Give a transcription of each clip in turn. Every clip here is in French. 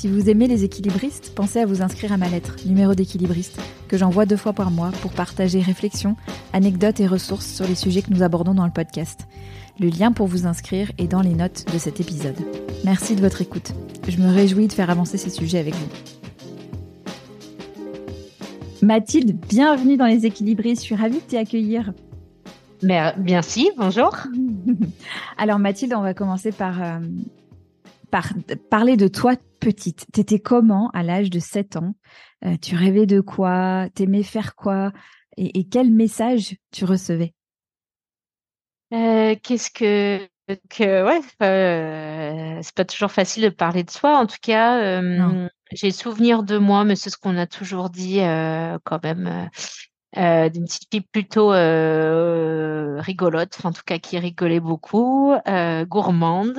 Si vous aimez les équilibristes, pensez à vous inscrire à ma lettre, numéro d'équilibriste, que j'envoie deux fois par mois pour partager réflexions, anecdotes et ressources sur les sujets que nous abordons dans le podcast. Le lien pour vous inscrire est dans les notes de cet épisode. Merci de votre écoute. Je me réjouis de faire avancer ces sujets avec vous. Mathilde, bienvenue dans les équilibrés. Je suis ravie de t'y accueillir. Merci, bonjour. Alors Mathilde, on va commencer par, euh, par parler de toi petite. T'étais comment à l'âge de 7 ans? Euh, Tu rêvais de quoi? T'aimais faire quoi? Et, quel message tu recevais? Euh, Qu'est-ce que que ouais, c'est pas toujours facile de parler de soi. En tout cas, j'ai souvenir de moi, mais c'est ce qu'on a toujours dit euh, quand même. Euh, euh, d'une petite fille plutôt rigolote, en tout cas qui rigolait beaucoup, gourmande,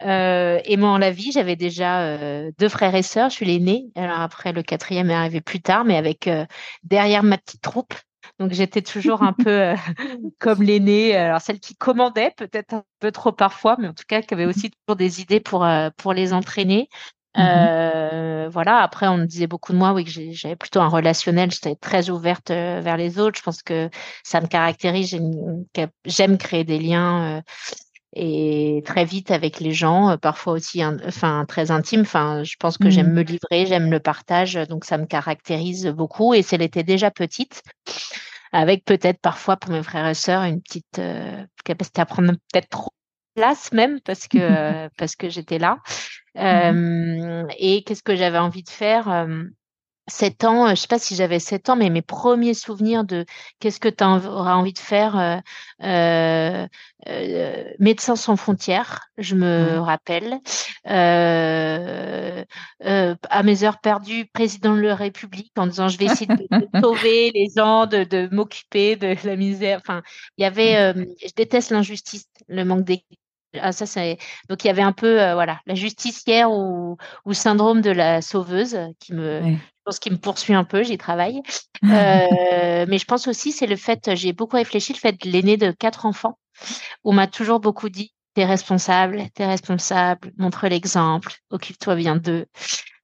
aimant la vie. J'avais déjà deux frères et sœurs, je suis l'aînée. Alors après, le quatrième est arrivé plus tard, mais avec derrière ma petite troupe. Donc j'étais toujours un peu comme l'aînée, alors celle qui commandait peut-être un peu trop parfois, mais en tout cas qui avait aussi toujours des idées pour pour les entraîner. Mmh euh, voilà. Après, on me disait beaucoup de moi, oui, que j'avais plutôt un relationnel. J'étais très ouverte euh, vers les autres. Je pense que ça me caractérise. J'aime créer des liens euh, et très vite avec les gens. Parfois aussi, enfin, très intime. Enfin, je pense que j'aime mmh. me livrer, j'aime le partage. Donc, ça me caractérise beaucoup. Et elle était déjà petite avec peut-être parfois pour mes frères et sœurs une petite capacité à prendre peut-être trop place même parce que parce que j'étais là. Mmh et qu'est-ce que j'avais envie de faire 7 ans, je sais pas si j'avais 7 ans, mais mes premiers souvenirs de qu'est-ce que tu auras envie de faire, euh, euh, Médecins sans frontières, je me rappelle. Euh, à mes heures perdues, président de la République, en disant je vais essayer de, sauver les gens, de, de m'occuper de la misère. Enfin, il y avait, je déteste l'injustice, le manque d'équité ah, ça, c'est donc il y avait un peu euh, voilà la justicière ou, ou syndrome de la sauveuse qui me je pense qui me poursuit un peu j'y travaille. Euh, mais je pense aussi c'est le fait j'ai beaucoup réfléchi le fait de l'aîné de quatre enfants on m'a toujours beaucoup dit t'es responsable t'es responsable montre l'exemple occupe-toi bien d'eux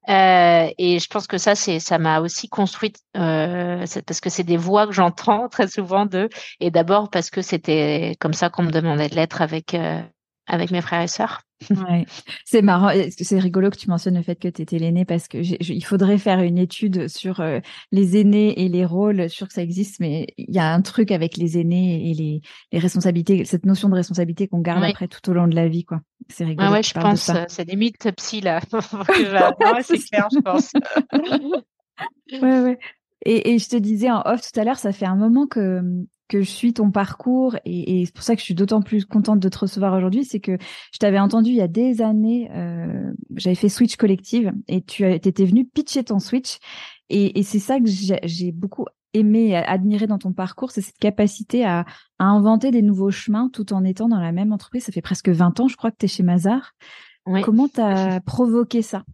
euh, et je pense que ça, c'est, ça m'a aussi construite euh, parce que c'est des voix que j'entends très souvent d'eux. Et d'abord parce que c'était comme ça qu'on me demandait de l'être avec euh, avec mes frères et sœurs. Ouais. C'est marrant, c'est rigolo que tu mentionnes le fait que tu étais l'aîné parce que il faudrait faire une étude sur euh, les aînés et les rôles. Sur que ça existe, mais il y a un truc avec les aînés et les, les responsabilités, cette notion de responsabilité qu'on garde après tout au long de la vie, quoi. C'est rigolo. ouais, je pense, c'est des mythes psy là. c'est clair, je pense. ouais, ouais. Et, et, je te disais en off tout à l'heure, ça fait un moment que que je suis ton parcours et, et c'est pour ça que je suis d'autant plus contente de te recevoir aujourd'hui, c'est que je t'avais entendu il y a des années, euh, j'avais fait Switch Collective et tu étais venu pitcher ton Switch et, et c'est ça que j'ai beaucoup aimé admiré dans ton parcours, c'est cette capacité à, à, inventer des nouveaux chemins tout en étant dans la même entreprise. Ça fait presque 20 ans, je crois que tu es chez Mazar. Comment tu as provoqué ça?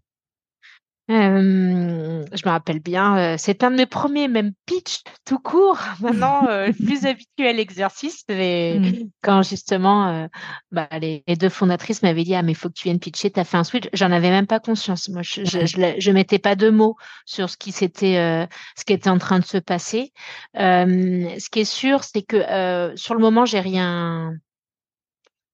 Euh, je me rappelle bien, euh, c'est un de mes premiers, même pitch tout court. Maintenant, euh, plus habituel exercice. Mais mmh. quand justement, bah, les, deux fondatrices m'avaient dit, ah mais il faut que tu viennes pitcher, tu as fait un switch. J'en avais même pas conscience. Moi, je, je, je, mettais pas de mots sur ce qui s'était, ce qui était en train de se passer. ce qui est sûr, c'est que sur le moment, j'ai rien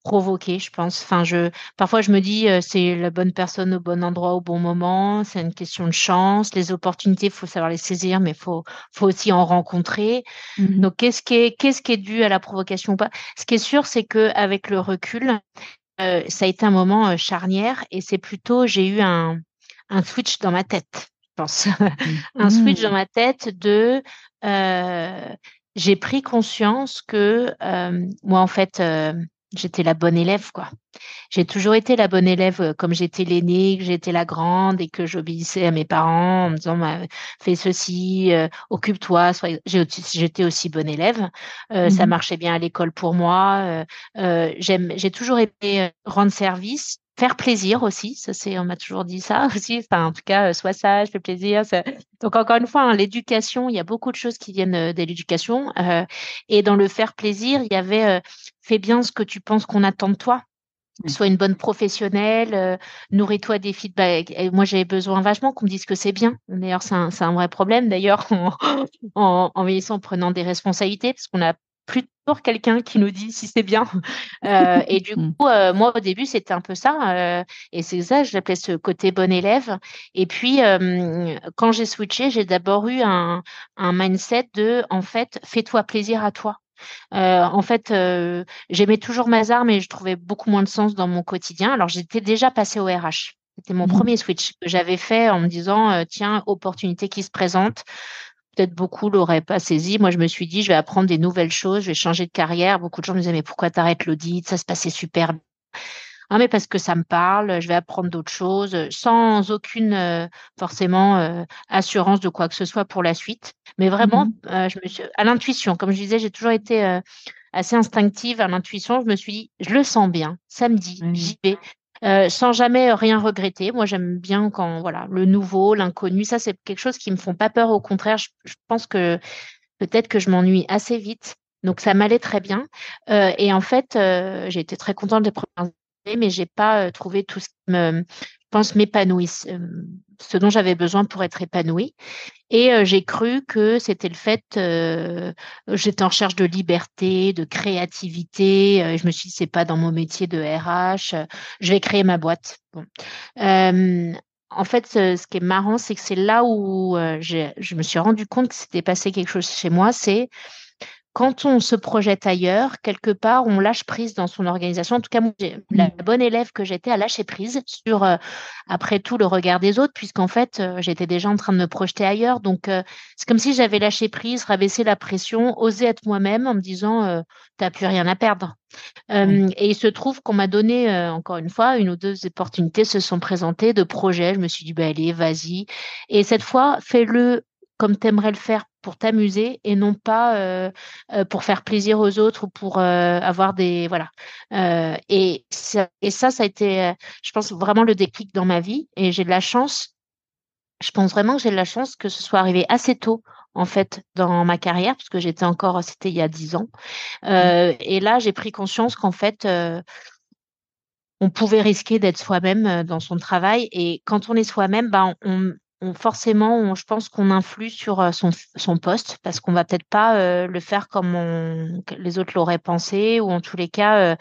provoqué, je pense. Enfin, je, parfois, je me dis, euh, c'est la bonne personne au bon endroit au bon moment. C'est une question de chance. Les opportunités, il faut savoir les saisir, mais faut, faut aussi en rencontrer. Mmh Donc, qu'est-ce qui est, qu'est-ce qui est dû à la provocation ou pas? Ce qui est sûr, c'est que avec le recul, euh, ça a été un moment euh, charnière et c'est plutôt, j'ai eu un, un switch dans ma tête, je pense. un switch dans mmh. ma tête de, j'ai pris conscience que moi, en fait, j'étais la bonne élève, quoi. J'ai toujours été la bonne élève, euh, comme j'étais l'aînée, que j'étais la grande et que j'obéissais à mes parents en me disant bah, fais ceci, euh, occupe-toi. J'étais aussi bonne élève. Euh, ça mmh marchait bien à l'école pour moi. J'ai toujours aimé rendre service faire plaisir aussi, ça c'est, on m'a toujours dit ça aussi. Enfin, en tout cas, sois sage, fais plaisir. Donc encore une fois, hein, l'éducation, il y a beaucoup de choses qui viennent de l'éducation. et dans le faire plaisir, il y avait fais bien ce que tu penses qu'on attend de toi. Sois une bonne professionnelle, nourris-toi des feedbacks. Et moi, j'ai besoin vachement qu'on me dise que c'est bien. D'ailleurs, c'est un, un, vrai problème, d'ailleurs, en, en, en vieillissant, en prenant des responsabilités, parce qu'on a plus toujours quelqu'un qui nous dit si c'est bien. Euh, et du mmh. coup, euh, moi au début, c'était un peu ça. Euh, et c'est ça, je l'appelais ce côté bon élève. Et puis, quand j'ai switché, j'ai d'abord eu un, un mindset de, en fait, fais-toi plaisir à toi. Euh, en fait, euh, j'aimais toujours Mazar, mais je trouvais beaucoup moins de sens dans mon quotidien. Alors, j'étais déjà passée au RH. C'était mon mmh. premier switch que j'avais fait en me disant, euh, tiens, opportunité qui se présente. Peut-être beaucoup l'auraient pas saisi. Moi, je me suis dit, je vais apprendre des nouvelles choses, je vais changer de carrière. Beaucoup de gens me disaient, mais pourquoi t'arrêtes l'audit? Ça se passait super bien. Ah, mais parce que ça me parle, je vais apprendre d'autres choses, sans aucune euh, forcément euh, assurance de quoi que ce soit pour la suite. Mais vraiment, mmh euh, je me suis à l'intuition, comme je disais, j'ai toujours été assez instinctive à l'intuition. Je me suis dit, je le sens bien, samedi, mmh. j'y vais. Sans jamais rien regretter. Moi, j'aime bien quand voilà le nouveau, l'inconnu. Ça, c'est quelque chose qui me font pas peur. Au contraire, je, pense que peut-être que je m'ennuie assez vite. Donc, ça m'allait très bien. et en fait, j'ai été très contente des premières mais j'ai pas euh, trouvé tout ce qui me, pense, m'épanouit, euh, ce dont j'avais besoin pour être épanouie. Et euh, j'ai cru que c'était le fait, j'étais en recherche de liberté, de créativité. je me suis dit, c'est pas dans mon métier de RH. je vais créer ma boîte. Bon. en fait, ce, qui est marrant, c'est que c'est là où je me suis rendu compte que c'était passé quelque chose chez moi. C'est quand on se projette ailleurs, quelque part, on lâche prise dans son organisation. En tout cas, moi, la mmh. bonne élève que j'étais à lâcher prise sur, euh, après tout, le regard des autres, puisqu'en fait, euh, j'étais déjà en train de me projeter ailleurs. Donc, euh, c'est comme si j'avais lâché prise, rabaissé la pression, osé être moi-même en me disant, tu n'as plus rien à perdre. et il se trouve qu'on m'a donné, encore une fois, une ou deux opportunités se sont présentées de projets. Je me suis dit, bah, allez, vas-y. Et cette fois, fais-le comme tu aimerais le faire pour t'amuser et non pas euh, euh, pour faire plaisir aux autres ou pour euh, avoir des voilà et ça, et ça ça a été je pense vraiment le déclic dans ma vie et j'ai de la chance je pense vraiment que j'ai de la chance que ce soit arrivé assez tôt en fait dans ma carrière parce que j'étais encore c'était il y a dix ans mmh. et là j'ai pris conscience qu'en fait on pouvait risquer d'être soi-même dans son travail et quand on est soi-même ben on, forcément, je pense qu'on influe sur son, son poste parce qu'on va peut-être pas le faire comme les autres l'auraient pensé ou en tous les cas,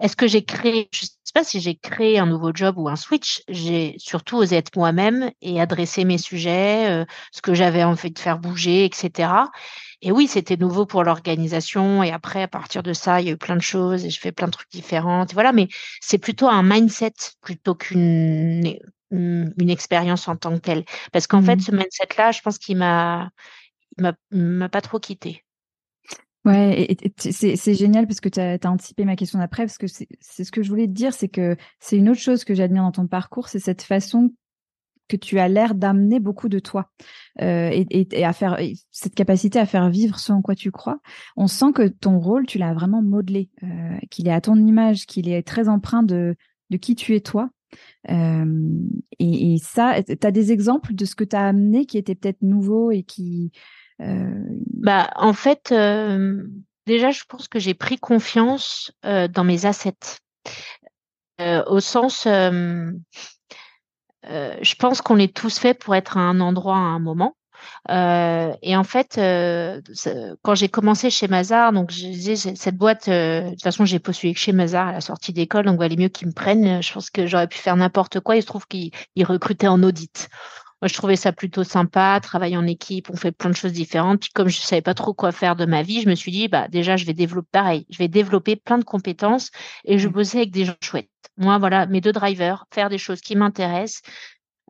est-ce que j'ai créé, je sais pas si j'ai créé un nouveau job ou un switch, j'ai surtout osé être moi-même et adresser mes sujets, ce que j'avais envie de faire bouger, etc. Et oui, c'était nouveau pour l'organisation. Et après, à partir de ça, il y a eu plein de choses et je fais plein de trucs différents. Voilà, mais c'est plutôt un mindset plutôt qu'une une expérience en tant que telle. Parce qu'en fait, mmh. ce mindset-là, je pense qu'il m'a, m'a pas trop quitté. Ouais, c'est génial parce que tu as, anticipé ma question d'après, parce que c'est ce que je voulais te dire, c'est que c'est une autre chose que j'admire dans ton parcours, c'est cette façon que tu as l'air d'amener beaucoup de toi euh, et, à faire cette capacité à faire vivre ce en quoi tu crois. On sent que ton rôle, tu l'as vraiment modelé, euh, qu'il est à ton image, qu'il est très empreint de, de qui tu es toi et, ça, tu as des exemples de ce que tu as amené qui était peut-être nouveau et qui... Bah, en fait, déjà, je pense que j'ai pris confiance dans mes assets. Au sens, je pense qu'on est tous faits pour être à un endroit à un moment. Euh, et en fait, euh, quand j'ai commencé chez Mazar, donc je disais cette boîte, euh, de toute façon, j'ai postulé chez Mazar à la sortie d'école, donc il valait mieux qu'ils me prennent. Je pense que j'aurais pu faire n'importe quoi. Il se trouve qu'ils recrutaient en audit. Moi, je trouvais ça plutôt sympa, travailler en équipe, on fait plein de choses différentes. Puis comme je savais pas trop quoi faire de ma vie, je me suis dit, bah déjà, je vais développer pareil, je vais développer plein de compétences et je mmh. bossais avec des gens chouettes. Moi, voilà, mes deux drivers, faire des choses qui m'intéressent,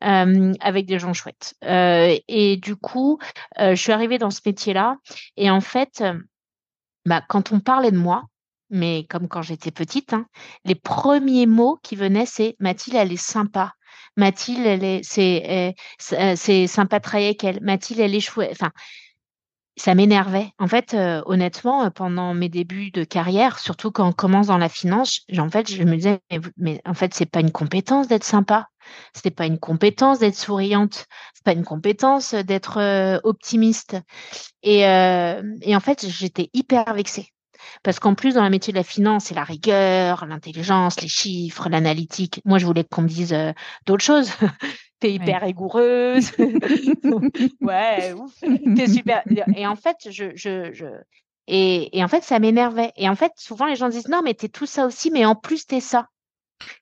euh, avec des gens chouettes. Euh, et du coup, euh, je suis arrivée dans ce métier-là. Et en fait, bah, quand on parlait de moi, mais comme quand j'étais petite, hein, les premiers mots qui venaient, c'est Mathilde, elle est sympa. Mathilde, elle est, c'est, c'est sympa de travailler avec elle. Mathilde, elle est chouette. Enfin, ça m'énervait. En fait, euh, honnêtement, euh, pendant mes débuts de carrière, surtout quand on commence dans la finance, en fait, je me disais, mais, en fait, c'est pas une compétence d'être sympa. C'est pas une compétence d'être souriante. C'est pas une compétence d'être euh, optimiste. Et, et en fait, j'étais hyper vexée. Parce qu'en plus, dans le métier de la finance, c'est la rigueur, l'intelligence, les chiffres, l'analytique. Moi, je voulais qu'on me dise d'autres choses. t'es hyper rigoureuse. ouais, ouf, t'es super. Et en fait, je, je, je... Et, et en fait, ça m'énervait. Et en fait, souvent, les gens disent non, mais t'es tout ça aussi, mais en plus, t'es ça.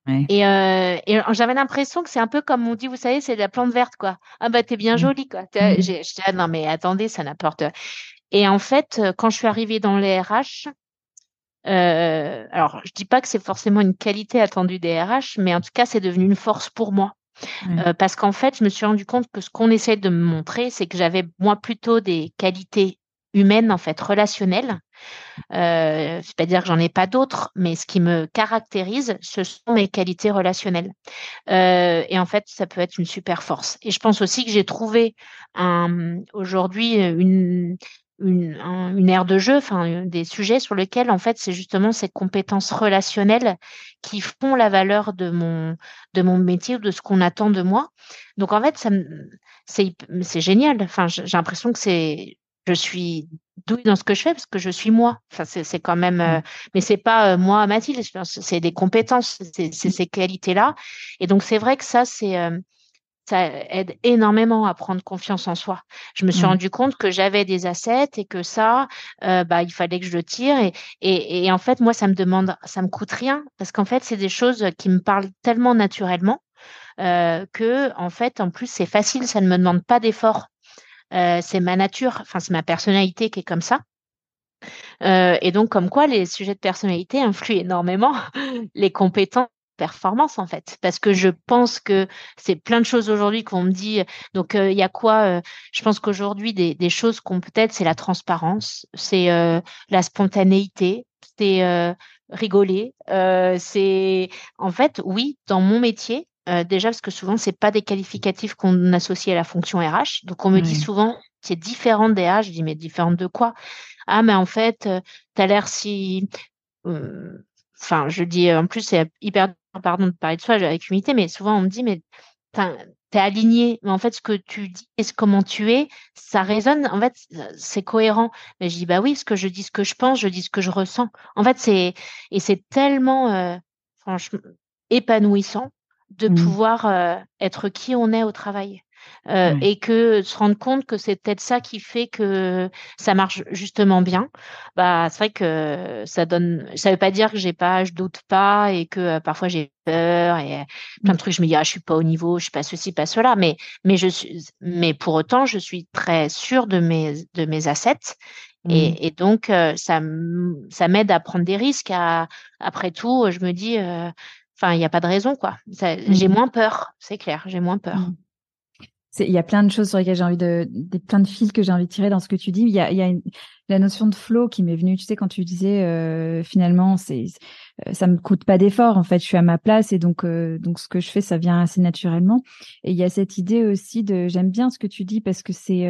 Et, euh, et j'avais l'impression que c'est un peu comme on dit, vous savez, c'est de la plante verte, quoi. Ah bah t'es bien jolie, quoi. Mmh. J'ai, ah, non mais attendez, ça n'importe. Et en fait, quand je suis arrivée dans les RH, euh, alors je dis pas que c'est forcément une qualité attendue des RH, mais en tout cas c'est devenu une force pour moi. Euh, parce qu'en fait, je me suis rendu compte que ce qu'on essaie de me montrer, c'est que j'avais moi plutôt des qualités humaines, en fait, relationnelles. Euh, C'est-à-dire que j'en ai pas d'autres, mais ce qui me caractérise, ce sont mes qualités relationnelles. Euh, et en fait, ça peut être une super force. Et je pense aussi que j'ai trouvé un, aujourd'hui une, une, une aire de jeu, enfin des sujets sur lesquels en fait c'est justement ces compétences relationnelles qui font la valeur de mon de mon métier ou de ce qu'on attend de moi. Donc en fait ça c'est c'est génial. Enfin j'ai l'impression que c'est je suis douée dans ce que je fais parce que je suis moi. Enfin c'est c'est quand même euh, mais c'est pas euh, moi Mathilde, c'est des compétences, c'est ces qualités là. Et donc c'est vrai que ça c'est euh, ça aide énormément à prendre confiance en soi. Je me suis mmh. rendu compte que j'avais des assets et que ça, euh, bah, il fallait que je le tire. Et, et, et, en fait, moi, ça me demande, ça me coûte rien parce qu'en fait, c'est des choses qui me parlent tellement naturellement euh, que, en fait, en plus, c'est facile, ça ne me demande pas d'effort. Euh, c'est ma nature, enfin, c'est ma personnalité qui est comme ça. Euh, et donc, comme quoi, les sujets de personnalité influent énormément les compétences performance en fait. Parce que je pense que c'est plein de choses aujourd'hui qu'on me dit donc euh, il y a quoi euh, je pense qu'aujourd'hui des, des, choses qu'on peut-être c'est la transparence c'est euh, la spontanéité c'est rigoler c'est en fait oui dans mon métier déjà parce que souvent c'est pas des qualificatifs qu'on associe à la fonction RH donc on me dit souvent c'est différent des RH je dis mais différente de quoi? Ah mais en fait tu as l'air si enfin, je dis, en plus, c'est hyper pardon de parler de soi avec humilité, mais souvent on me dit, mais t'es aligné, mais en fait, ce que tu dis et comment tu es, ça résonne, en fait, c'est cohérent. Mais je dis, bah oui, ce que je dis, ce que je pense, je dis ce que je ressens. En fait, c'est, et c'est tellement, euh, franchement, épanouissant de mmh. pouvoir euh, être qui on est au travail. Euh, et que se rendre compte que c'est peut-être ça qui fait que ça marche justement bien. Bah, c'est vrai que ça donne. Ça veut pas dire que j'ai pas, je doute pas et que euh, parfois j'ai peur et plein de trucs. Je me dis ah, je suis pas au niveau, je suis pas ceci, pas cela. Mais mais je suis, mais pour autant, je suis très sûre de mes de mes assets. Et, mmh. et, donc, euh, ça, ça m'aide à prendre des risques. À, après tout, je me dis, enfin, il n'y a pas de raison, quoi. J'ai mmh. moins peur, c'est clair, j'ai moins peur. Mmh il y a plein de choses sur lesquelles j'ai envie de, des, plein de fils que j'ai envie de tirer dans ce que tu dis. Il y a, il y a la notion de flow qui m'est venue. Tu sais, quand tu disais euh, finalement, c'est, euh, ça me coûte pas d'effort. En fait, je suis à ma place et donc, euh, donc ce que je fais, ça vient assez naturellement. Et il y a cette idée aussi de, j'aime bien ce que tu dis parce que c'est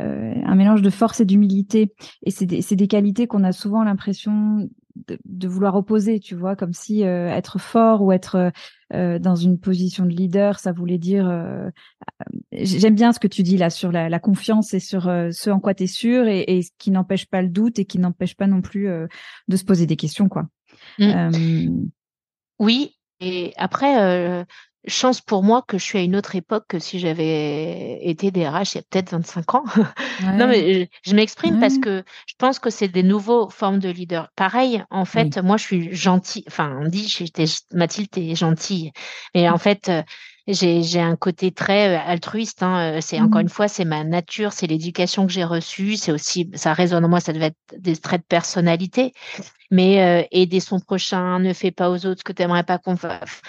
euh, un mélange de force et d'humilité. Et c'est des, des qualités qu'on a souvent l'impression de, vouloir opposer, tu vois, comme si euh, être fort ou être euh, dans une position de leader, ça voulait dire. Euh, j'aime bien ce que tu dis là sur la, confiance et sur ce en quoi tu es sûr et, et, ce qui n'empêche pas le doute et qui n'empêche pas non plus de se poser des questions, quoi. Mmh. Oui, et après, chance pour moi que je suis à une autre époque que si j'avais été DRH il y a peut-être 25 ans. non, mais je, m'exprime parce que je pense que c'est des nouveaux formes de leader. Pareil, en fait, moi, je suis gentille. Enfin, on dit, j'étais Mathilde, t'es gentille. Mais en fait, euh, j'ai un côté très euh, altruiste. Hein. Euh, c'est encore mmh. une fois, c'est ma nature, c'est l'éducation que j'ai reçue. C'est aussi, ça résonne en moi. Ça devait être des traits de personnalité. Mais aider son prochain, ne fais pas aux autres ce que tu n'aimerais pas qu'on fasse.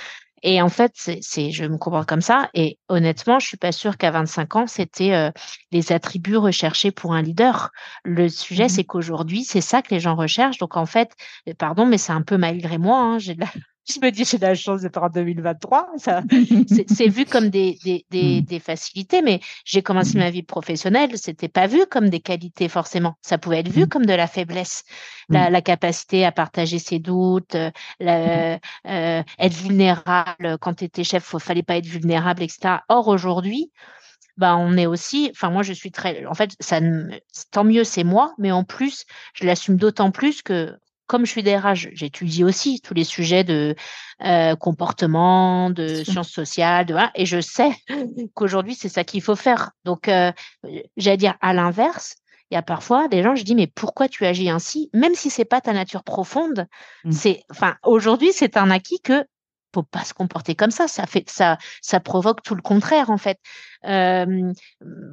Et en fait, c'est, je me comprends comme ça. Et honnêtement, je suis pas sûre qu'à 25 ans, c'était euh, les attributs recherchés pour un leader. Le sujet, mmh c'est qu'aujourd'hui, c'est ça que les gens recherchent. Donc en fait, pardon, mais c'est un peu malgré moi. Hein, j'ai de la, je me dis j'ai la chance d'être en 2023. Ça, c'est vu comme des, des, des, mm. des, facilités, mais j'ai commencé mm. ma vie professionnelle, c'était pas vu comme des qualités forcément. Ça pouvait être vu mm. comme de la faiblesse, la, la, capacité à partager ses doutes, la, euh, être vulnérable. Quand tu étais chef, il fallait pas être vulnérable, etc. Or aujourd'hui, bah, on est aussi, enfin moi je suis très, en fait, ça, tant mieux c'est moi, mais en plus je l'assume d'autant plus que comme je suis DRH, j'étudie aussi tous les sujets de euh, comportement, de sciences sociales, de, et je sais qu'aujourd'hui, c'est ça qu'il faut faire. Donc, euh, j'allais dire à l'inverse, il y a parfois des gens, je dis, mais pourquoi tu agis ainsi? Même si c'est pas ta nature profonde, mmh. c'est, enfin, aujourd'hui, c'est un acquis que faut pas se comporter comme ça. Ça fait, ça, ça provoque tout le contraire en fait. Euh,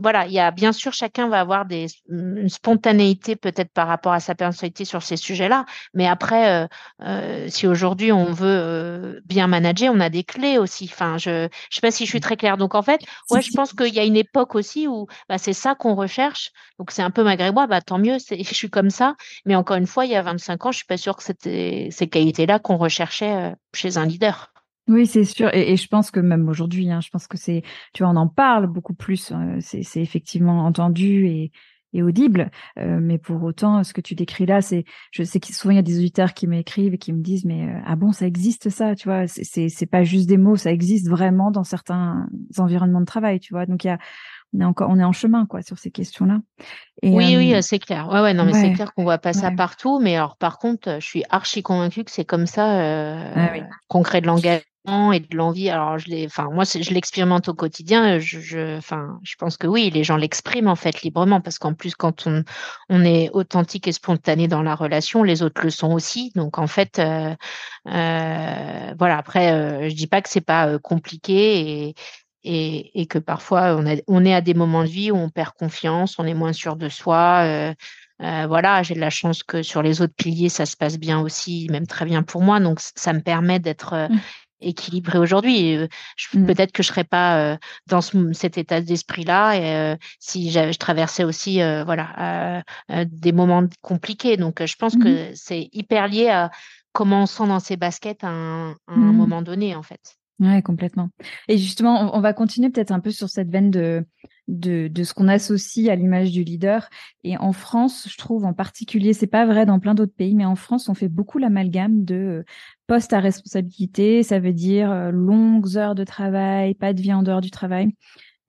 voilà, il y a bien sûr chacun va avoir des une spontanéité peut-être par rapport à sa personnalité sur ces sujets-là, mais après, euh, euh, si aujourd'hui on veut euh, bien manager, on a des clés aussi. Enfin, je, je sais pas si je suis très claire. Donc en fait, ouais, je pense qu'il y a une époque aussi où bah, c'est ça qu'on recherche. Donc c'est un peu malgré moi, bah tant mieux, je suis comme ça. Mais encore une fois, il y a 25 ans, je suis pas sûre que c'était ces qualités-là qu'on recherchait euh, chez un leader. Oui, c'est sûr. Et, je pense que même aujourd'hui, hein, je pense que c'est, tu vois, on en parle beaucoup plus. Euh, c'est effectivement entendu et, et audible. Euh, mais pour autant, ce que tu décris là, c'est, je sais qu'il souvent il y a des auditeurs qui m'écrivent et qui me disent, mais euh, ah bon, ça existe ça, tu vois C'est c'est pas juste des mots, ça existe vraiment dans certains environnements de travail, tu vois? Donc il y a on est encore on est en chemin quoi sur ces questions-là. oui, oui, c'est clair. Ouais, ouais, non, mais c'est clair qu'on voit pas ça partout. Mais alors, par contre, je suis archi convaincue que c'est comme ça euh, qu'on crée de langage et de l'envie. Alors, je enfin, moi, je l'expérimente au quotidien. Je, je, enfin, je pense que oui, les gens l'expriment en fait librement parce qu'en plus, quand on, on est authentique et spontané dans la relation, les autres le sont aussi. Donc, en fait, euh, euh, voilà. Après, euh, je dis pas que c'est pas euh, compliqué et, que parfois on, est à des moments de vie où on perd confiance, on est moins sûr de soi. Euh, euh, voilà, j'ai de la chance que sur les autres piliers, ça se passe bien aussi, même très bien pour moi. Donc, ça me permet d'être mmh équilibré aujourd'hui. Euh, mmh. Peut-être que je serais pas euh, dans cet état d'esprit-là euh, si je traversais aussi voilà des moments compliqués. Donc je pense mmh que c'est hyper lié à comment on sent dans ses baskets à un, mmh moment donné en fait. Ouais, complètement. Et justement, on va continuer peut-être un peu sur cette veine de de, de ce qu'on associe à l'image du leader. Et en France, je trouve en particulier, c'est pas vrai dans plein d'autres pays, mais en France, on fait beaucoup l'amalgame de euh, poste à responsabilité. Ça veut dire euh, longues heures de travail, pas de vie en dehors du travail.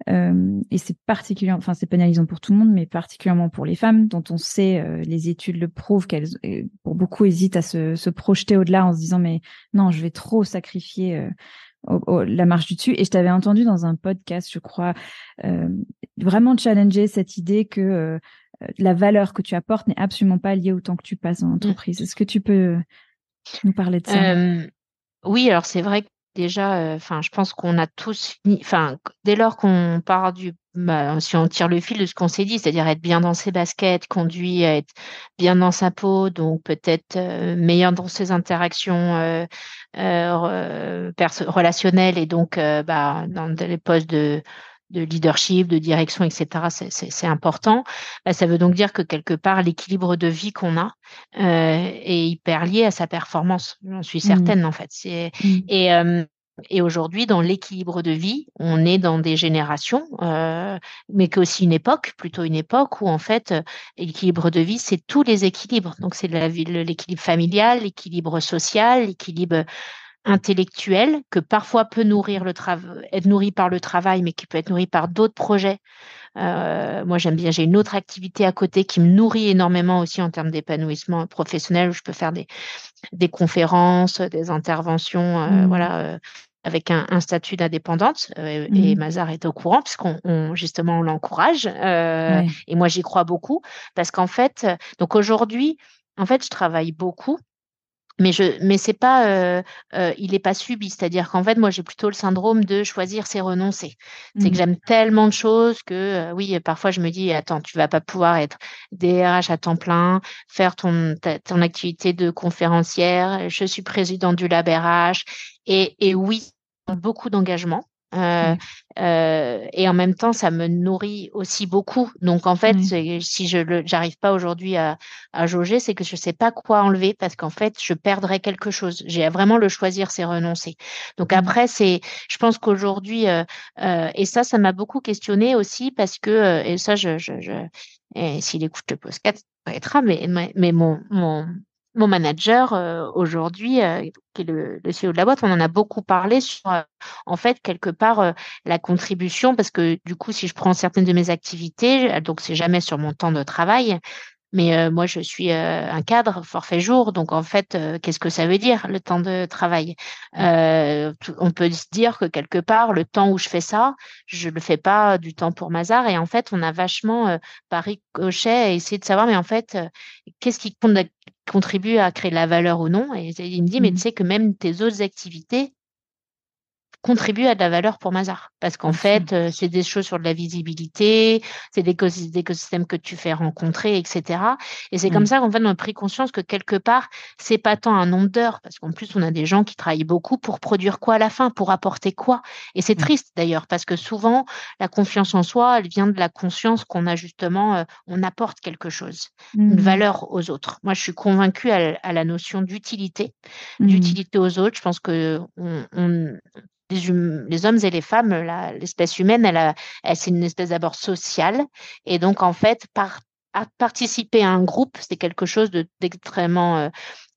Euh, et c'est particulièrement, enfin c'est pénalisant pour tout le monde, mais particulièrement pour les femmes, dont on sait, les études le prouvent qu'elles, pour beaucoup, hésitent à se, se projeter au-delà en se disant mais non, je vais trop sacrifier la marche du dessus. Et je t'avais entendu dans un podcast, je crois, euh, vraiment challenger cette idée que euh, la valeur que tu apportes n'est absolument pas liée au temps que tu passes en entreprise. Est-ce que tu peux nous parler de ça? Euh, Oui, alors c'est vrai que déjà, enfin, je pense qu'on a tous, enfin, dès lors qu'on part du bah, si on tire le fil de ce qu'on s'est dit, c'est-à-dire être bien dans ses baskets, conduit à être bien dans sa peau, donc peut-être euh, meilleur dans ses interactions euh, euh, relationnelles et donc bah, dans les postes de, de leadership, de direction, etc. C'est important. Bah, ça veut donc dire que quelque part, l'équilibre de vie qu'on a est hyper lié à sa performance. J'en suis mmh. certaine, en fait. Mmh. Et et aujourd'hui, dans l'équilibre de vie, on est dans des générations, euh, mais qu'aussi une époque, plutôt une époque où en fait, l'équilibre de vie, c'est tous les équilibres. Donc c'est l'équilibre familial, l'équilibre social, l'équilibre intellectuel, que parfois peut nourrir le être nourri par le travail, mais qui peut être nourri par d'autres projets. Euh, moi, j'aime bien, j'ai une autre activité à côté qui me nourrit énormément aussi en termes d'épanouissement professionnel, où je peux faire des, des conférences, des interventions, euh, mmh. voilà, euh, avec un, statut d'indépendante et mmh. Mazar est au courant puisqu'on justement on l'encourage et moi j'y crois beaucoup parce qu'en fait donc aujourd'hui en fait je travaille beaucoup mais je mais c'est pas euh, euh, il est pas subi. C'est-à-dire qu'en fait moi j'ai plutôt le syndrome de choisir c'est renoncer c'est que mmh. j'aime tellement de choses que euh, oui parfois je me dis attends tu vas pas pouvoir être DRH à temps plein faire ton ton activité de conférencière. Je suis présidente du lab RH et et oui beaucoup d'engagement euh, euh, et en même temps, ça me nourrit aussi beaucoup. Donc en fait, si je j'arrive pas aujourd'hui à, à jauger, c'est que je sais pas quoi enlever parce qu'en fait, je perdrais quelque chose. J'ai vraiment le choisir, c'est renoncer. Donc mmh. après, c'est, je pense qu'aujourd'hui, euh, et ça, ça m'a beaucoup questionné aussi parce que et ça, je, je, je s'il écoute le podcast, mais mais mon mon mon manager euh, aujourd'hui, euh, qui est le, CEO de la boîte, on en a beaucoup parlé sur, euh, en fait, quelque part, la contribution, parce que du coup, si je prends certaines de mes activités, donc c'est jamais sur mon temps de travail, mais moi, je suis un cadre forfait jour, donc en fait, qu'est-ce que ça veut dire le temps de travail? On peut se dire que quelque part, le temps où je fais ça, je le fais pas du temps pour Mazar, et en fait, on a vachement par ricochet essayé de savoir, mais en fait, qu'est-ce qui contribue à créer de la valeur ou non. Et il me dit, mais mmh. tu sais que même tes autres activités, contribue à de la valeur pour Mazar. Parce qu'en fait, euh, c'est des choses sur de la visibilité, c'est des écosystèmes que tu fais rencontrer, etc. Et c'est comme ça qu'en fait, on a pris conscience que quelque part, c'est pas tant un nombre d'heures, parce qu'en plus, on a des gens qui travaillent beaucoup pour produire quoi à la fin, pour apporter quoi. Et c'est triste d'ailleurs, parce que souvent, la confiance en soi, elle vient de la conscience qu'on a justement, euh, on apporte quelque chose, une mmh. valeur aux autres. Moi, je suis convaincue à, la notion d'utilité, d'utilité aux autres. Je pense que on, on Hum, les, hommes et les femmes, l'espèce humaine, elle, elle c'est une espèce d'abord sociale. Et donc, en fait, par, participer à un groupe, c'est quelque chose d'extrêmement euh,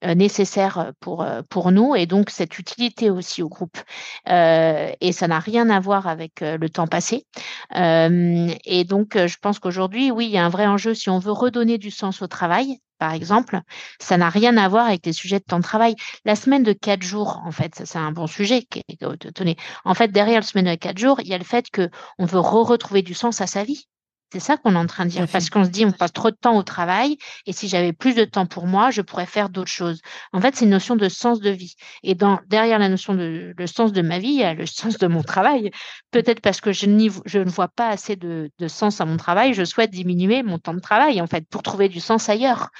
euh, nécessaire pour, euh, pour nous et donc cette utilité aussi au groupe. et ça n'a rien à voir avec le temps passé. et donc, je pense qu'aujourd'hui, oui, il y a un vrai enjeu si on veut redonner du sens au travail par exemple, ça n'a rien à voir avec les sujets de temps de travail. La semaine de quatre jours, en fait, c'est un bon sujet. Tenez, en fait, derrière la semaine de quatre jours, il y a le fait qu'on veut re-retrouver du sens à sa vie. C'est ça qu'on est en train de dire. Parce qu'on se dit, on passe trop de temps au travail et si j'avais plus de temps pour moi, je pourrais faire d'autres choses. En fait, c'est une notion de sens de vie. Et dans, derrière la notion de le sens de ma vie, il y a le sens de mon travail. Peut-être parce que je, je ne vois pas assez de, de, sens à mon travail, je souhaite diminuer mon temps de travail, en fait, pour trouver du sens ailleurs.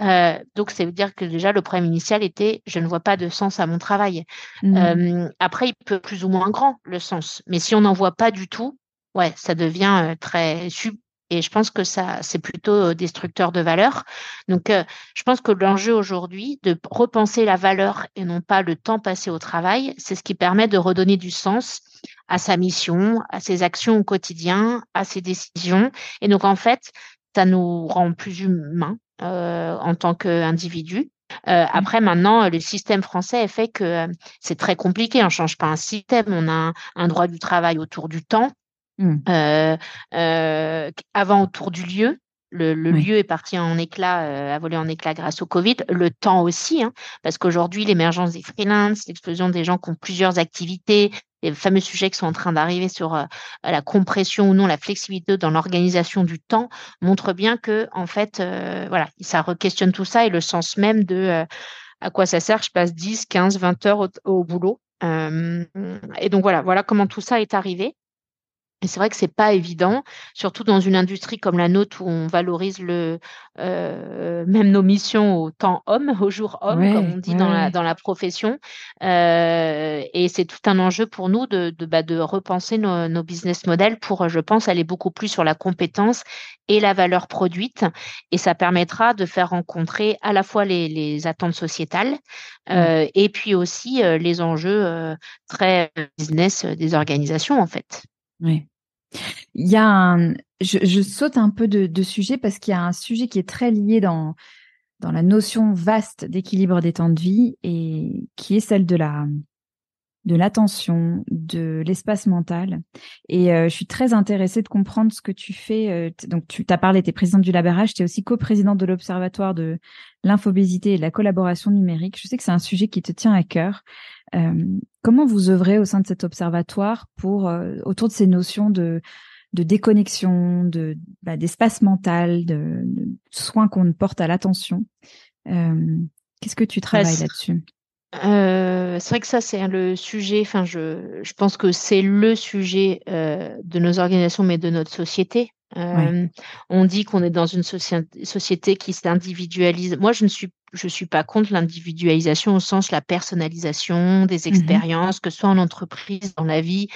Euh, donc, ça veut dire que déjà, le problème initial était, je ne vois pas de sens à mon travail. Mmh. Euh, après, il peut plus ou moins grand, le sens. Mais si on n'en voit pas du tout, ouais, ça devient euh, très sub et je pense que ça, c'est plutôt euh, destructeur de valeur. Donc, euh, je pense que l'enjeu aujourd'hui, de repenser la valeur et non pas le temps passé au travail, c'est ce qui permet de redonner du sens à sa mission, à ses actions au quotidien, à ses décisions. Et donc, en fait, ça nous rend plus humains euh, en tant qu'individus. Euh, après, maintenant, le système français fait que c'est très compliqué. On ne change pas un système. On a un droit du travail autour du temps. Mmh. Euh, euh, avant autour du lieu. Le, lieu est parti en éclat, euh, a volé en éclat grâce au Covid. Le temps aussi, hein, parce qu'aujourd'hui, l'émergence des freelances, l'explosion des gens qui ont plusieurs activités, les fameux sujets qui sont en train d'arriver sur la compression ou non, la flexibilité dans l'organisation du temps, montrent bien que, en fait, voilà, ça re-questionne tout ça et le sens même de à quoi ça sert. Je passe 10, 15, 20 heures au, boulot. et donc voilà, voilà comment tout ça est arrivé. Et c'est vrai que c'est pas évident, surtout dans une industrie comme la nôtre où on valorise le euh, même nos missions au temps homme, au jour homme, comme on dit dans, la, dans la profession. Euh, et c'est tout un enjeu pour nous de, de, bah, de repenser nos, nos, business models pour, je pense, aller beaucoup plus sur la compétence et la valeur produite. Et ça permettra de faire rencontrer à la fois les, les attentes sociétales euh, et puis aussi les enjeux très business des organisations, en fait. Oui. Il y a je, saute un peu de, sujet parce qu'il y a un sujet qui est très lié dans, dans la notion vaste d'équilibre des temps de vie et qui est celle de la, de l'attention, de l'espace mental. Et euh, je suis très intéressée de comprendre ce que tu fais. Euh, donc, tu as parlé, tu es présidente du Labarage, tu es aussi coprésidente de l'Observatoire de l'infobésité et de la collaboration numérique. Je sais que c'est un sujet qui te tient à cœur. Euh, comment vous œuvrez au sein de cet observatoire pour autour de ces notions de de déconnexion, de bah, d'espace mental, de, de soins qu'on porte à l'attention. Qu'est-ce que tu travailles là-dessus? Euh, c'est vrai que ça, c'est le sujet, enfin, je, je pense que c'est le sujet euh, de nos organisations, mais de notre société. Euh, on dit qu'on est dans une société qui s'individualise. Moi, je ne suis, je suis pas contre l'individualisation au sens la personnalisation des mmh expériences, que ce soit en entreprise, dans la vie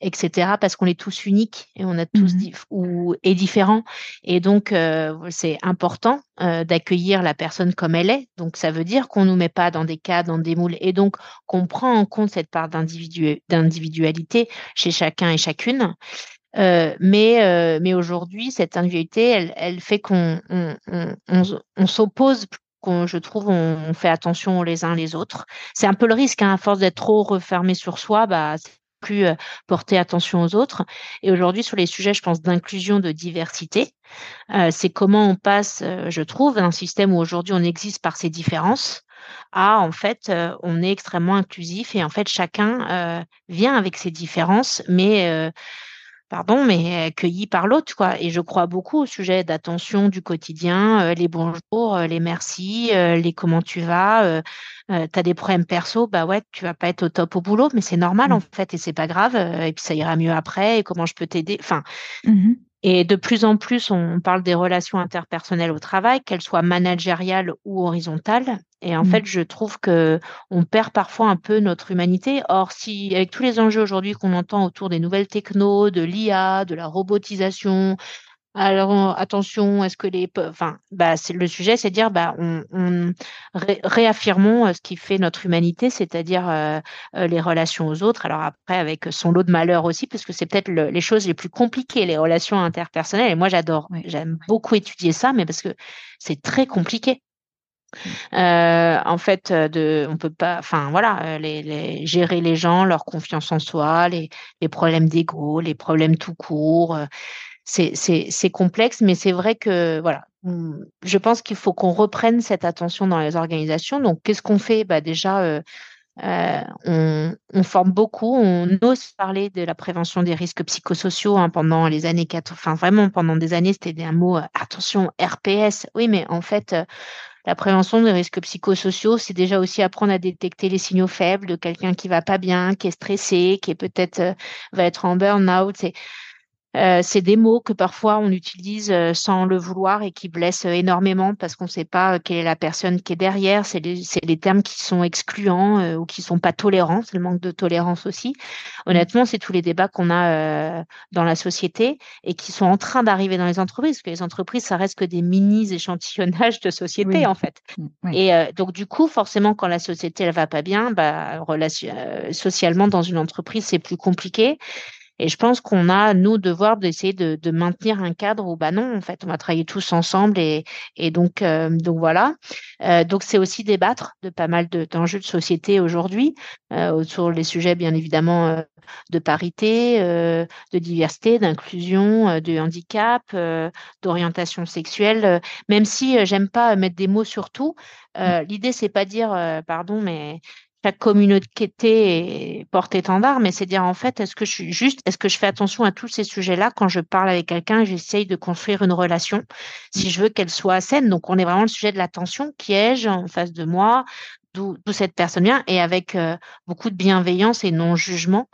etc. Parce qu'on est tous uniques et on a tous mmh ou est différents. Et donc euh, c'est important euh, d'accueillir la personne comme elle est. Donc ça veut dire qu'on nous met pas dans des cas, dans des moules, et donc qu'on prend en compte cette part d'individualité chez chacun et chacune. Euh, mais euh, mais aujourd'hui, cette individualité, elle, elle fait qu'on on, on, on, s'oppose qu'on je trouve on, fait attention les uns les autres. C'est un peu le risque, hein, à force d'être trop refermé sur soi, bah plus euh, porter attention aux autres. Et aujourd'hui, sur les sujets, je pense, d'inclusion, de diversité, euh, c'est comment on passe, euh, je trouve, d'un système où aujourd'hui on existe par ses différences à, en fait, on est extrêmement inclusif et en fait, chacun vient avec ses différences, mais pardon, mais euh, cueilli par l'autre, quoi. Et je crois beaucoup au sujet d'attention du quotidien, euh, les bonjours, euh, les merci, les comment tu vas, tu as des problèmes perso, bah ouais, tu vas pas être au top au boulot, mais c'est normal mmh. en fait, et c'est pas grave, et puis ça ira mieux après, et comment je peux t'aider. Enfin, mmh et de plus en plus, on parle des relations interpersonnelles au travail, qu'elles soient managériales ou horizontales. Et en mmh. fait, je trouve que on perd parfois un peu notre humanité. Or, si avec tous les enjeux aujourd'hui qu'on entend autour des nouvelles technos, de l'IA, de la robotisation, alors attention, est-ce que les, enfin, bah, c'est le sujet, c'est dire, bah, on, réaffirmons euh, ce qui fait notre humanité, c'est-à-dire euh, euh, les relations aux autres. Alors après, avec son lot de malheur aussi, parce que c'est peut-être les choses les plus compliquées, les relations interpersonnelles. Et moi, j'adore, j'aime beaucoup étudier ça, mais parce que c'est très compliqué. En fait, de, on peut pas, enfin voilà, les, gérer les gens, leur confiance en soi, les, problèmes d'ego, les problèmes tout court c'est complexe, mais c'est vrai que voilà, je pense qu'il faut qu'on reprenne cette attention dans les organisations. Donc, qu'est-ce qu'on fait? Bah, Déjà, euh, euh, on, forme beaucoup, on ose parler de la prévention des risques psychosociaux hein, pendant les années 80, enfin vraiment pendant des années, c'était un mot, euh, attention, RPS. Oui, mais en fait, la prévention des risques psychosociaux, c'est déjà aussi apprendre à détecter les signaux faibles de quelqu'un qui va pas bien, qui est stressé, qui est peut-être va être en burn-out. C'est euh, c'est des mots que parfois on utilise euh, sans le vouloir et qui blessent euh, énormément parce qu'on ne sait pas quelle est la personne qui est derrière. C'est les, termes qui sont excluants ou qui sont pas tolérants. C'est le manque de tolérance aussi. Honnêtement, c'est tous les débats qu'on a dans la société et qui sont en train d'arriver dans les entreprises. Parce que les entreprises, ça reste que des mini échantillonnages de société en fait. Mmh, et donc du coup, forcément, quand la société elle va pas bien, bah, relation, socialement dans une entreprise, c'est plus compliqué. Et je pense qu'on a, nous, devoir d'essayer de, de, maintenir un cadre où, bah non, en fait, on va travailler tous ensemble et, et donc, euh, donc voilà. Euh, donc, c'est aussi débattre de pas mal d'enjeux de, société aujourd'hui euh, autour des sujets, bien évidemment, euh, de parité, de diversité, d'inclusion, de handicap, d'orientation sexuelle. même si j'aime pas mettre des mots sur tout, l'idée, c'est pas dire, pardon, mais chaque communauté porte étendard, mais c'est dire en fait, est-ce que je suis juste, est-ce que je fais attention à tous ces sujets-là? Quand je parle avec quelqu'un, j'essaye de construire une relation, si je veux qu'elle soit saine. Donc on est vraiment le sujet de l'attention, qui ai-je en face de moi, d'où cette personne vient, et avec euh, beaucoup de bienveillance et non jugement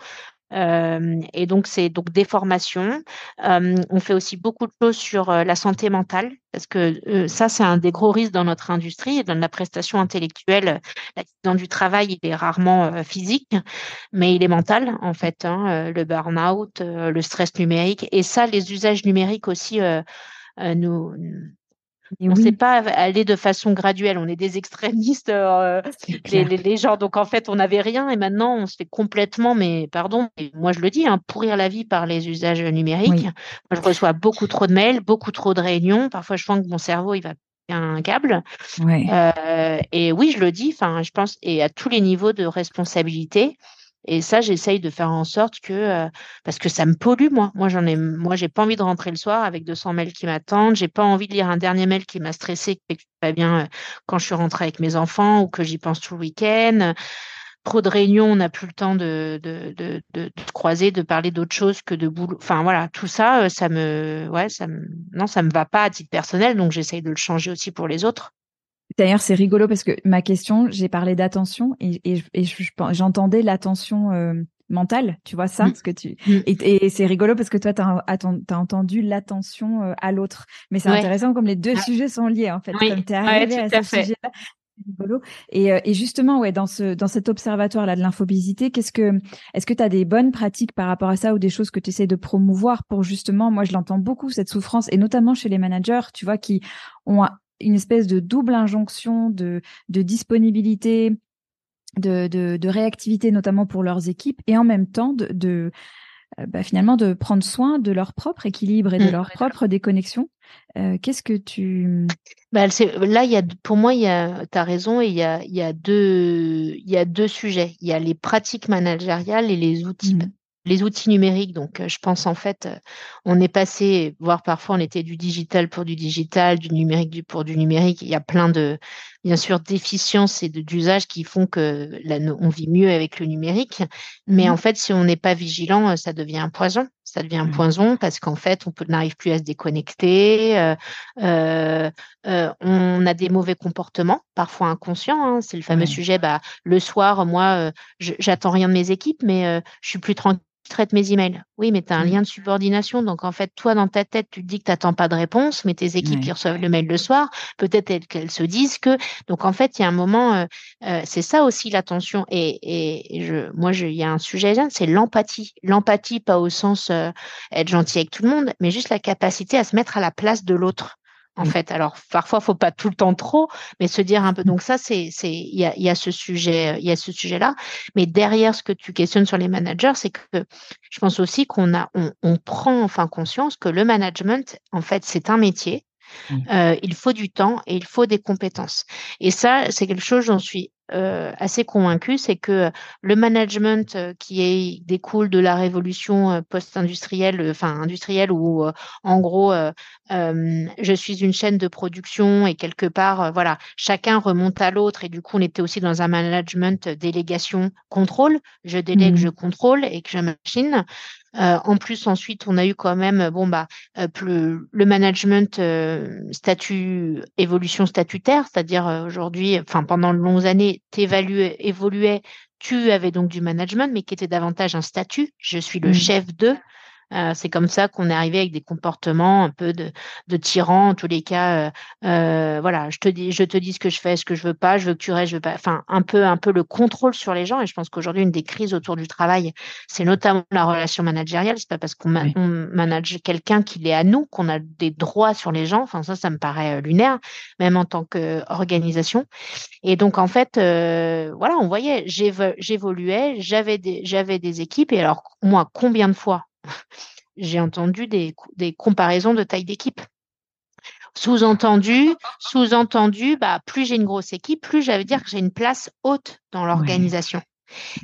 et donc, c'est donc des formations. On fait aussi beaucoup de choses sur la santé mentale, parce que ça, c'est un des gros risques dans notre industrie. Dans la prestation intellectuelle, l'accident du travail, il est rarement physique, mais il est mental, en fait. Hein, le burn-out, le stress numérique. Et ça, les usages numériques aussi nous, on ne sait pas aller de façon graduelle. On est des extrémistes, euh, les, gens. Donc en fait, on n'avait rien et maintenant on se fait complètement, mais pardon, moi je le dis, hein, pourrir la vie par les usages numériques. Moi, je reçois beaucoup trop de mails, beaucoup trop de réunions. Parfois, je sens que mon cerveau il va un câble. Euh, et oui, je le dis. Enfin, je pense et à tous les niveaux de responsabilité. Et ça, j'essaye de faire en sorte que, euh, parce que ça me pollue, moi. Moi, j'en ai, moi, j'ai pas envie de rentrer le soir avec 200 mails qui m'attendent. J'ai pas envie de lire un dernier mail qui m'a stressé, qui pas bien euh, quand je suis rentrée avec mes enfants ou que j'y pense tout le week-end. Trop de réunions, on n'a plus le temps de, de, de, de, croiser, de parler d'autre chose que de boulot. Enfin, voilà, tout ça, euh, ça me, ouais, ça me, non, ça me va pas à titre personnel, donc j'essaye de le changer aussi pour les autres. D'ailleurs, c'est rigolo parce que ma question, j'ai parlé d'attention et, et, j'entendais l'attention euh, mentale, tu vois ça, mmh. ce que tu mmh. et, c'est rigolo parce que toi, tu as, entendu l'attention euh, à l'autre. Mais c'est intéressant comme les deux ah. sujets sont liés en fait. Comme tu es arrivé à, ce sujet-là. Rigolo. Et, euh, et, justement, ouais, dans ce dans cet observatoire là de l'infobésité, qu'est-ce que est-ce que tu as des bonnes pratiques par rapport à ça ou des choses que tu essaies de promouvoir pour justement, moi je l'entends beaucoup cette souffrance et notamment chez les managers, tu vois, qui ont une espèce de double injonction de, de disponibilité, de, de, de, réactivité, notamment pour leurs équipes, et en même temps de, de euh, bah, finalement de prendre soin de leur propre équilibre et de mmh. leur propre déconnexion. Euh, Qu'est-ce que tu bah, là, il y a, pour moi, il y a, as raison, et il y a, il y a deux, il y a deux sujets. Il y a les pratiques managériales et les outils mmh les outils numériques. Donc, euh, je pense en fait, euh, on est passé, voire parfois on était du digital pour du digital, du numérique pour du numérique. Il y a plein de, bien sûr, d'efficiences et d'usages qui font que là, on vit mieux avec le numérique. Mais mmh en fait, si on n'est pas vigilant, euh, ça devient un poison. Ça devient un mmh. poison parce qu'en fait, on n'arrive plus à se déconnecter. Euh, on a des mauvais comportements, parfois inconscients. Hein. C'est le fameux sujet. Bah, le soir, moi, j'attends rien de mes équipes, mais je suis plus tranquille traite mes emails. Oui, mais tu as un mmh. lien de subordination. Donc, en fait, toi, dans ta tête, tu te dis que tu n'attends pas de réponse, mais tes équipes qui reçoivent le mail le soir, peut-être qu'elles se disent que. Donc, en fait, il y a un moment, euh, euh, c'est ça aussi l'attention. Et, et, je, moi, il y a un sujet, c'est l'empathie. L'empathie, pas au sens euh, être gentil avec tout le monde, mais juste la capacité à se mettre à la place de l'autre en mmh. fait. Alors parfois, faut pas tout le temps trop, mais se dire un peu. Mmh. Donc ça, c'est, c'est, il y a, y a ce sujet, il y a ce sujet-là. Mais derrière ce que tu questionnes sur les managers, c'est que je pense aussi qu'on a, on, on, prend enfin conscience que le management, en fait, c'est un métier. Mmh. Euh, il faut du temps et il faut des compétences. Et ça, c'est quelque chose, j'en suis euh, assez convaincu, c'est que le management euh, qui est, découle de la révolution euh, post-industrielle, enfin industrielle, où en gros, je suis une chaîne de production et quelque part, voilà, chacun remonte à l'autre et du coup, on était aussi dans un management délégation contrôle. Je délègue, mmh. je contrôle et que je machine. Euh, en plus, ensuite, on a eu quand même, bon bah, euh, le management euh, statut évolution statutaire, c'est-à-dire aujourd'hui, enfin pendant de longues années, tu évoluais, tu avais donc du management, mais qui était davantage un statut. Je suis le mmh. chef de. Euh, c'est comme ça qu'on est arrivé avec des comportements un peu de, de tyran, en tous les cas. Euh, euh, voilà, je te dis, je te dis ce que je fais, ce que je veux pas, je veux que tu restes, je veux pas. Enfin, un peu, un peu le contrôle sur les gens. Et je pense qu'aujourd'hui, une des crises autour du travail, c'est notamment la relation managériale. C'est pas parce qu'on manage quelqu'un qu'il est à nous qu'on a des droits sur les gens. Enfin, ça, ça me paraît lunaire, même en tant qu'organisation. Et donc, en fait, voilà, on voyait, j'évoluais, j'avais des, j'avais des équipes. Et alors, moi, combien de fois j'ai entendu des, des, comparaisons de taille d'équipe. Sous-entendu, sous-entendu, bah, plus j'ai une grosse équipe, plus j'avais dire que j'ai une place haute dans l'organisation.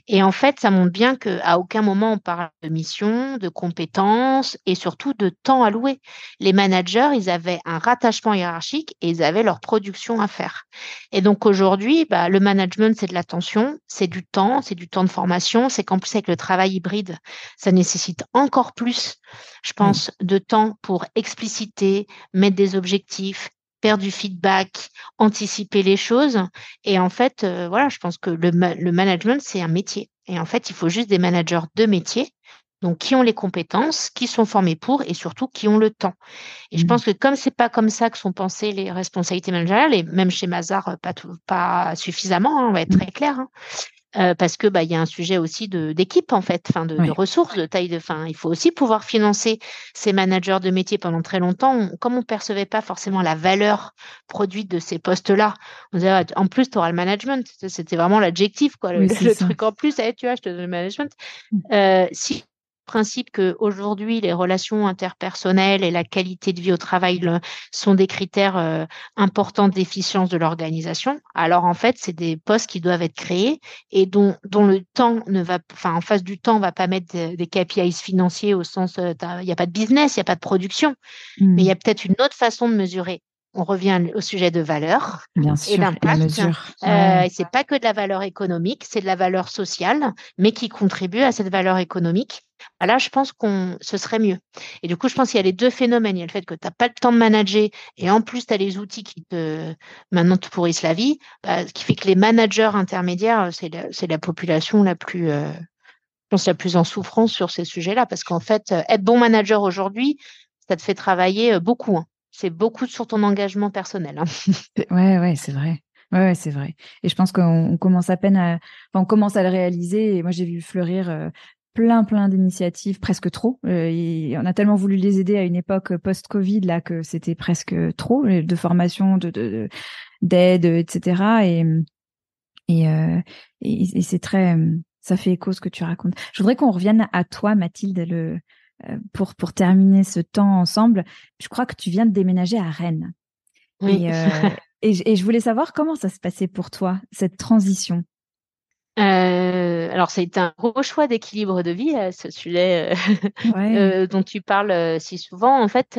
Et en fait, ça montre bien qu'à aucun moment on parle de mission, de compétences et surtout de temps alloué. Les managers, ils avaient un rattachement hiérarchique et ils avaient leur production à faire. Et donc aujourd'hui, bah, le management, c'est de l'attention, c'est du temps, c'est du temps de formation. C'est qu'en plus, avec le travail hybride, ça nécessite encore plus, je pense, de temps pour expliciter, mettre des objectifs, faire du feedback, anticiper les choses. Et en fait, euh, voilà, je pense que le, le management, c'est un métier. Et en fait, il faut juste des managers de métier, donc qui ont les compétences, qui sont formés pour et surtout qui ont le temps. Et je mmh. pense que comme c'est pas comme ça que sont pensées les responsabilités managériales, et même chez Mazar, pas, pas suffisamment, hein, on va être mmh. très clair, hein, euh, parce que bah il y a un sujet aussi de d'équipe en fait, enfin de, de, ressources, de taille de fin. Il faut aussi pouvoir financer ces managers de métier pendant très longtemps. comme on percevait pas forcément la valeur produite de ces postes-là, on disait ah, en plus tu auras le management. C'était vraiment l'adjectif quoi, le, truc en plus. Eh, tu vois, je te donne le management. Mmh. Euh, si principe que aujourd'hui les relations interpersonnelles et la qualité de vie au travail sont des critères euh, importants d'efficience de l'organisation, alors en fait, c'est des postes qui doivent être créés et dont, dont le temps ne va, enfin, en face du temps, on va pas mettre des, KPIs financiers au sens, euh, il n'y a pas de business, il n'y a pas de production, mais il y a mmh. peut-être une autre façon de mesurer on revient au sujet de valeur Bien sûr, et d'impact. Euh, c'est pas que de la valeur économique, c'est de la valeur sociale, mais qui contribue à cette valeur économique. Bah là, je pense qu'on ce serait mieux. Et du coup, je pense qu'il y a les deux phénomènes. Il y a le fait que tu n'as pas le temps de manager et en plus, tu as les outils qui te maintenant te pourrissent la vie, bah, ce qui fait que les managers intermédiaires, c'est la, la, population la plus, euh, je pense, la plus en souffrance sur ces sujets-là. Parce qu'en fait, être bon manager aujourd'hui, ça te fait travailler euh, beaucoup. Hein c'est beaucoup sur ton engagement personnel. Hein. Ouais, ouais, c'est vrai. Ouais, c'est vrai. Et je pense qu'on commence à peine à, on commence à le réaliser. Et moi, j'ai vu fleurir euh, plein, plein d'initiatives, presque trop. Euh, on a tellement voulu les aider à une époque post-Covid là que c'était presque trop euh, de formation, de d'aide, etc. Et et, et, et c'est très, ça fait écho ce que tu racontes. Je voudrais qu'on revienne à toi, Mathilde, le euh, pour, pour terminer ce temps ensemble, je crois que tu viens de déménager à Rennes. Oui. Et, euh, et, je voulais savoir comment ça se passait pour toi, cette transition? Euh, alors, c'est un gros choix d'équilibre de vie, ce sujet euh, dont tu parles si souvent. En fait,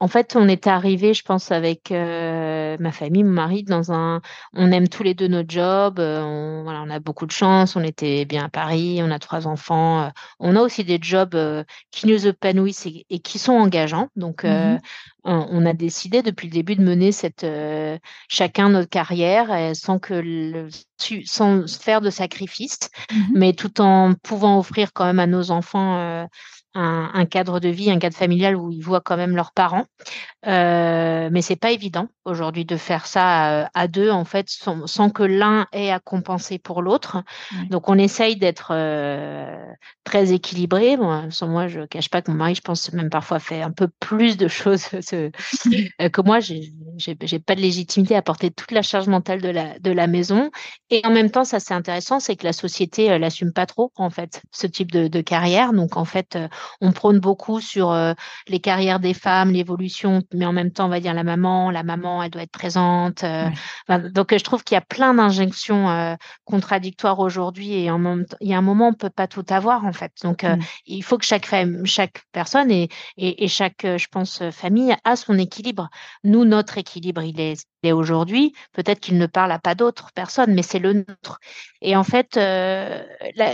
en fait, on est arrivé, je pense, avec euh, ma famille, mon mari, dans un. On aime tous les deux notre job. Euh, on, voilà, on a beaucoup de chance. On était bien à Paris. On a trois enfants. Euh, on a aussi des jobs qui nous épanouissent et, qui sont engageants. Donc, mmh on, a décidé depuis le début de mener cette chacun notre carrière sans que le, sans faire de sacrifices, mmh mais tout en pouvant offrir quand même à nos enfants un, cadre de vie, un cadre familial où ils voient quand même leurs parents. Euh, mais c'est pas évident aujourd'hui de faire ça euh, à, deux en fait sans, que l'un ait à compenser pour l'autre. Donc on essaye d'être euh, très équilibré. Bon, sans moi, je cache pas que mon mari, je pense même parfois fait un peu plus de choses euh, que moi. J'ai j'ai pas de légitimité à porter toute la charge mentale de la de la maison. Et en même temps, ça c'est intéressant, c'est que la société l'assume pas trop en fait ce type de, de carrière. Donc en fait, on prône beaucoup sur les carrières des femmes, l'évolution mais en même temps, on va dire la maman, la maman, elle doit être présente. Euh, donc, je trouve qu'il y a plein d'injonctions euh, contradictoires aujourd'hui et en même il y a un moment, on peut pas tout avoir en fait. Donc, euh, mm. il faut que chaque femme, chaque personne et, et, chaque, je pense, famille a son équilibre. Nous, notre équilibre, il est, aujourd'hui. Peut-être qu'il ne parle à pas d'autres personnes, mais c'est le nôtre. Et en fait, la,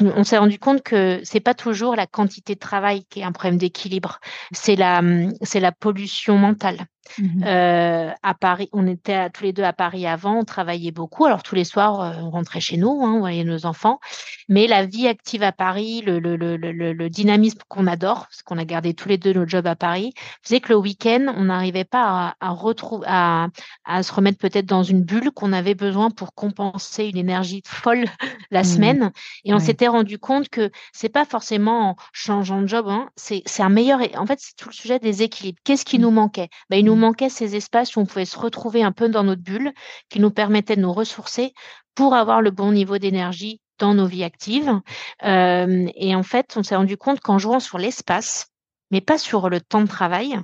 on s'est rendu compte que c'est pas toujours la quantité de travail qui est un problème d'équilibre, c'est la, c'est la pollution mentale. Mmh euh, à Paris, on était tous les deux à Paris avant, on travaillait beaucoup. Alors tous les soirs, euh, on rentrait chez nous, hein, on voyait nos enfants. Mais la vie active à Paris, le, le, le, le dynamisme qu'on adore, parce qu'on a gardé tous les deux nos jobs à Paris, faisait que le week-end, on n'arrivait pas à, à, retrouver, à, à se remettre peut-être dans une bulle qu'on avait besoin pour compenser une énergie folle la mmh. semaine. Et on s'était rendu compte que c'est pas forcément en changeant de job, hein, c'est un meilleur. En fait, c'est tout le sujet des équilibres. Qu'est-ce qui mmh. nous manquait? Ben, Il nous manquait ces espaces où on pouvait se retrouver un peu dans notre bulle, qui nous permettaient de nous ressourcer pour avoir le bon niveau d'énergie dans nos vies actives. Euh, et en fait, on s'est rendu compte qu'en jouant sur l'espace, mais pas sur le temps de travail,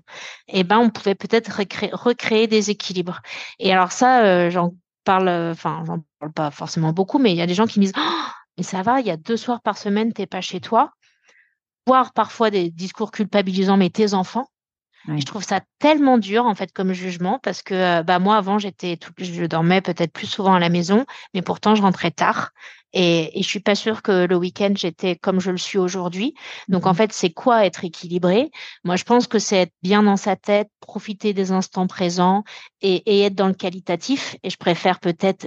eh ben, on pouvait peut-être recréer, des équilibres. Et alors ça, euh, j'en parle, enfin, j'en parle pas forcément beaucoup, mais il y a des gens qui me disent, oh, mais ça va, il y a deux soirs par semaine, t'es pas chez toi. Voire parfois des discours culpabilisants, mais tes enfants. Je trouve ça tellement dur en fait comme jugement parce que bah moi avant j'étais je dormais peut-être plus souvent à la maison mais pourtant je rentrais tard et, et je suis pas sûre que le week-end j'étais comme je le suis aujourd'hui. Donc en mmh fait c'est quoi être équilibré? Moi je pense que c'est être bien dans sa tête, profiter des instants présents et, et être dans le qualitatif et je préfère peut-être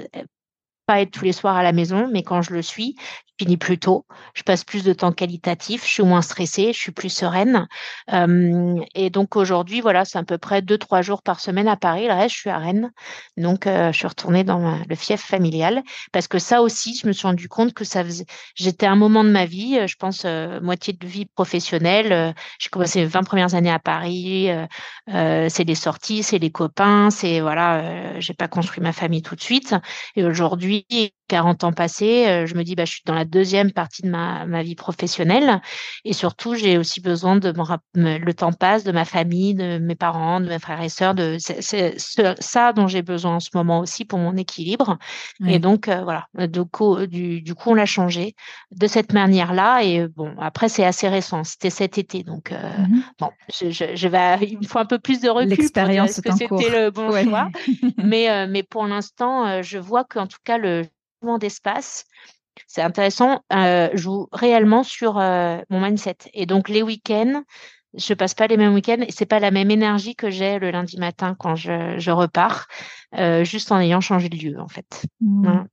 pas être tous les soirs à la maison, mais quand je le suis, finis plus tôt, je passe plus de temps qualitatif, je suis moins stressée, je suis plus sereine. Euh, et donc aujourd'hui, voilà, c'est à peu près deux, trois jours par semaine à Paris. Le reste, je suis à Rennes. Donc, euh, je suis retournée dans le fief familial parce que ça aussi, je me suis rendu compte que ça faisait, j'étais un moment de ma vie, euh, je pense, moitié de vie professionnelle. j'ai commencé les 20 premières années à Paris. c'est les sorties, c'est les copains, c'est, voilà, j'ai pas construit ma famille tout de suite. Et aujourd'hui, 40 ans passés, euh, je me dis bah je suis dans la deuxième partie de ma, ma vie professionnelle. Et surtout j'ai aussi besoin de me, le temps passe de ma famille, de mes parents, de mes frères et sœurs, de c'est ça dont j'ai besoin en ce moment aussi pour mon équilibre. Et donc euh, voilà, du coup, du, du coup on l'a changé de cette manière-là. Et bon après c'est assez récent, c'était cet été. Donc mmh bon je, je, je, vais il me faut un peu plus de recul pour dire est-ce que c'était le bon choix, mais mais pour l'instant je vois qu'en tout cas le d'espace, c'est intéressant, euh, joue réellement sur euh, mon mindset. Et donc les week-ends, je passe pas les mêmes week-ends et c'est pas la même énergie que j'ai le lundi matin quand je, je repars, euh, juste en ayant changé de lieu en fait. Mmh.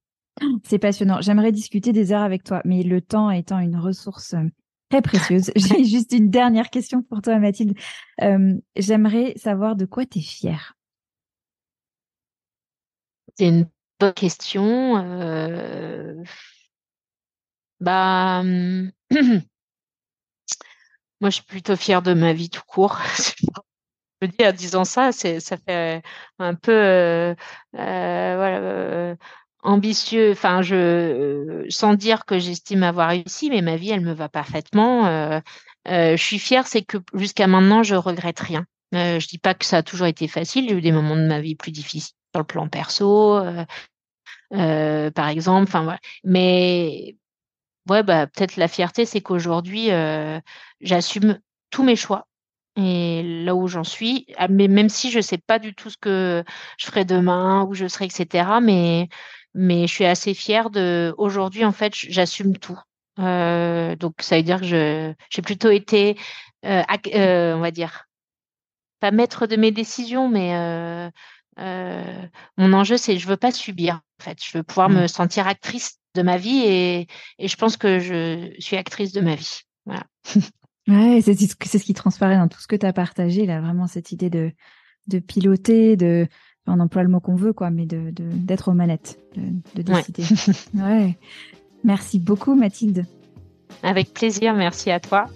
C'est passionnant. J'aimerais discuter des heures avec toi, mais le temps étant une ressource euh, très précieuse. J'ai juste une dernière question pour toi, Mathilde. Euh, J'aimerais savoir de quoi tu es fière. C'est une Bonne question. Euh... Bah, moi, je suis plutôt fière de ma vie tout court. je me dis, en disant ça, ça fait un peu, euh, euh, euh, ambitieux. Enfin, je, sans dire que j'estime avoir réussi, mais ma vie, elle me va parfaitement. Euh, je suis fière, c'est que jusqu'à maintenant, je regrette rien. je dis pas que ça a toujours été facile. J'ai eu des moments de ma vie plus difficiles sur le plan perso, euh, euh, par exemple. Enfin. Mais ouais, bah peut-être la fierté, c'est qu'aujourd'hui, euh, j'assume tous mes choix et là où j'en suis. Ah, mais même si je sais pas du tout ce que je ferai demain, où je serai, etc. Mais mais je suis assez fière de. Aujourd'hui, en fait, j'assume tout. Euh, donc ça veut dire que je j'ai plutôt été, euh, on va dire, pas maître de mes décisions, mais euh, mon enjeu, c'est je veux pas subir. En fait, je veux pouvoir me sentir actrice de ma vie et, et, je pense que je suis actrice de ma vie. Voilà. Ouais, c'est ce qui transparaît dans tout ce que tu as partagé, là, vraiment cette idée de, de piloter, de, on emploie le mot qu'on veut, quoi, mais de, d'être aux manettes, de, de décider. ouais. Merci beaucoup, Mathilde. Avec plaisir, merci à toi.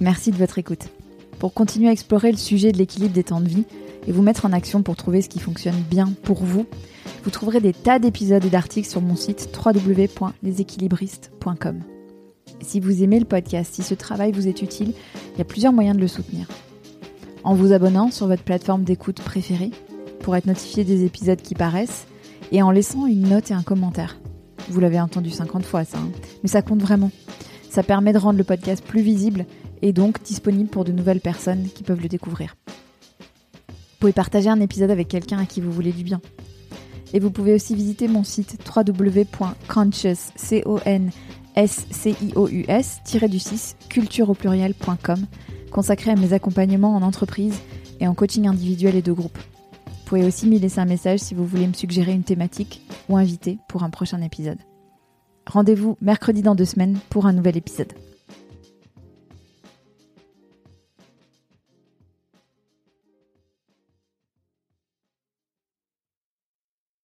Merci de votre écoute. Pour continuer à explorer le sujet de l'équilibre des temps de vie, et vous mettre en action pour trouver ce qui fonctionne bien pour vous, vous trouverez des tas d'épisodes et d'articles sur mon site www.leséquilibristes.com. Si vous aimez le podcast, si ce travail vous est utile, il y a plusieurs moyens de le soutenir. En vous abonnant sur votre plateforme d'écoute préférée pour être notifié des épisodes qui paraissent et en laissant une note et un commentaire. Vous l'avez entendu 50 fois ça, hein. mais ça compte vraiment. Ça permet de rendre le podcast plus visible et donc disponible pour de nouvelles personnes qui peuvent le découvrir. Vous pouvez partager un épisode avec quelqu'un à qui vous voulez du bien. Et vous pouvez aussi visiter mon site www.conscious, du 6 culture au pluriel.com consacré à mes accompagnements en entreprise et en coaching individuel et de groupe. Vous pouvez aussi m'y laisser un message si vous voulez me suggérer une thématique ou inviter pour un prochain épisode. Rendez-vous mercredi dans deux semaines pour un nouvel épisode.